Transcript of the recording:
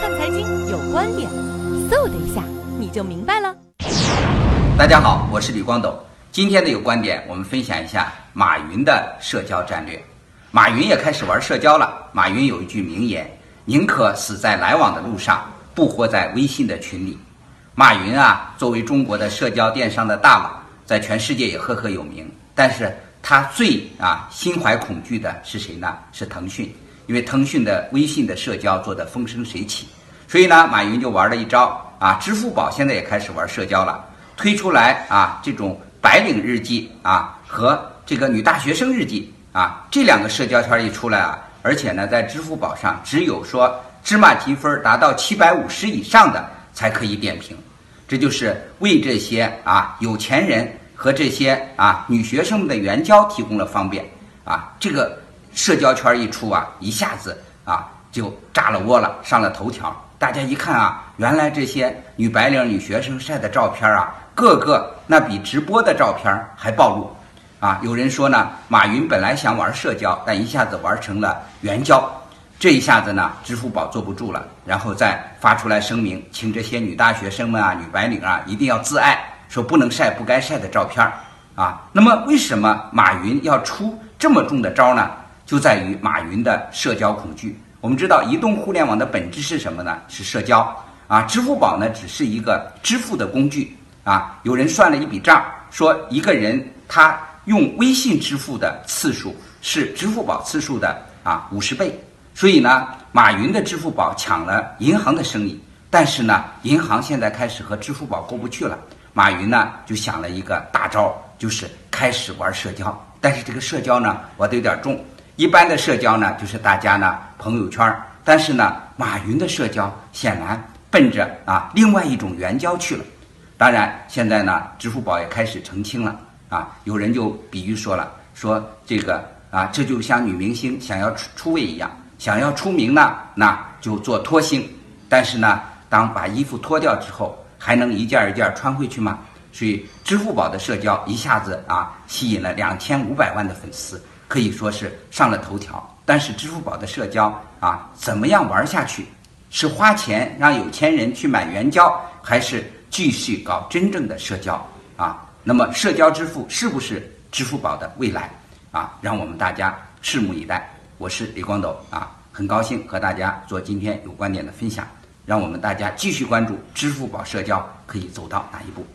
看财经有观点，嗖的一下你就明白了。大家好，我是李光斗。今天的有观点，我们分享一下马云的社交战略。马云也开始玩社交了。马云有一句名言：“宁可死在来往的路上，不活在微信的群里。”马云啊，作为中国的社交电商的大佬，在全世界也赫赫有名。但是他最啊心怀恐惧的是谁呢？是腾讯。因为腾讯的微信的社交做得风生水起，所以呢，马云就玩了一招啊。支付宝现在也开始玩社交了，推出来啊这种白领日记啊和这个女大学生日记啊这两个社交圈一出来啊，而且呢，在支付宝上只有说芝麻积分达到七百五十以上的才可以点评，这就是为这些啊有钱人和这些啊女学生们的援交提供了方便啊这个。社交圈一出啊，一下子啊就炸了窝了，上了头条。大家一看啊，原来这些女白领、女学生晒的照片啊，个个那比直播的照片还暴露啊。有人说呢，马云本来想玩社交，但一下子玩成了援交，这一下子呢，支付宝坐不住了，然后再发出来声明，请这些女大学生们啊、女白领啊一定要自爱，说不能晒不该晒的照片啊。那么为什么马云要出这么重的招呢？就在于马云的社交恐惧。我们知道，移动互联网的本质是什么呢？是社交啊。支付宝呢，只是一个支付的工具啊。有人算了一笔账，说一个人他用微信支付的次数是支付宝次数的啊五十倍。所以呢，马云的支付宝抢了银行的生意，但是呢，银行现在开始和支付宝过不去了。马云呢，就想了一个大招，就是开始玩社交。但是这个社交呢，玩的有点重。一般的社交呢，就是大家呢朋友圈儿，但是呢，马云的社交显然奔着啊另外一种援交去了。当然，现在呢，支付宝也开始澄清了啊。有人就比喻说了，说这个啊，这就像女明星想要出出位一样，想要出名呢，那就做脱星。但是呢，当把衣服脱掉之后，还能一件一件穿回去吗？所以，支付宝的社交一下子啊，吸引了两千五百万的粉丝。可以说是上了头条，但是支付宝的社交啊，怎么样玩下去？是花钱让有钱人去买援交，还是继续搞真正的社交啊？那么社交支付是不是支付宝的未来啊？让我们大家拭目以待。我是李光斗啊，很高兴和大家做今天有观点的分享，让我们大家继续关注支付宝社交可以走到哪一步。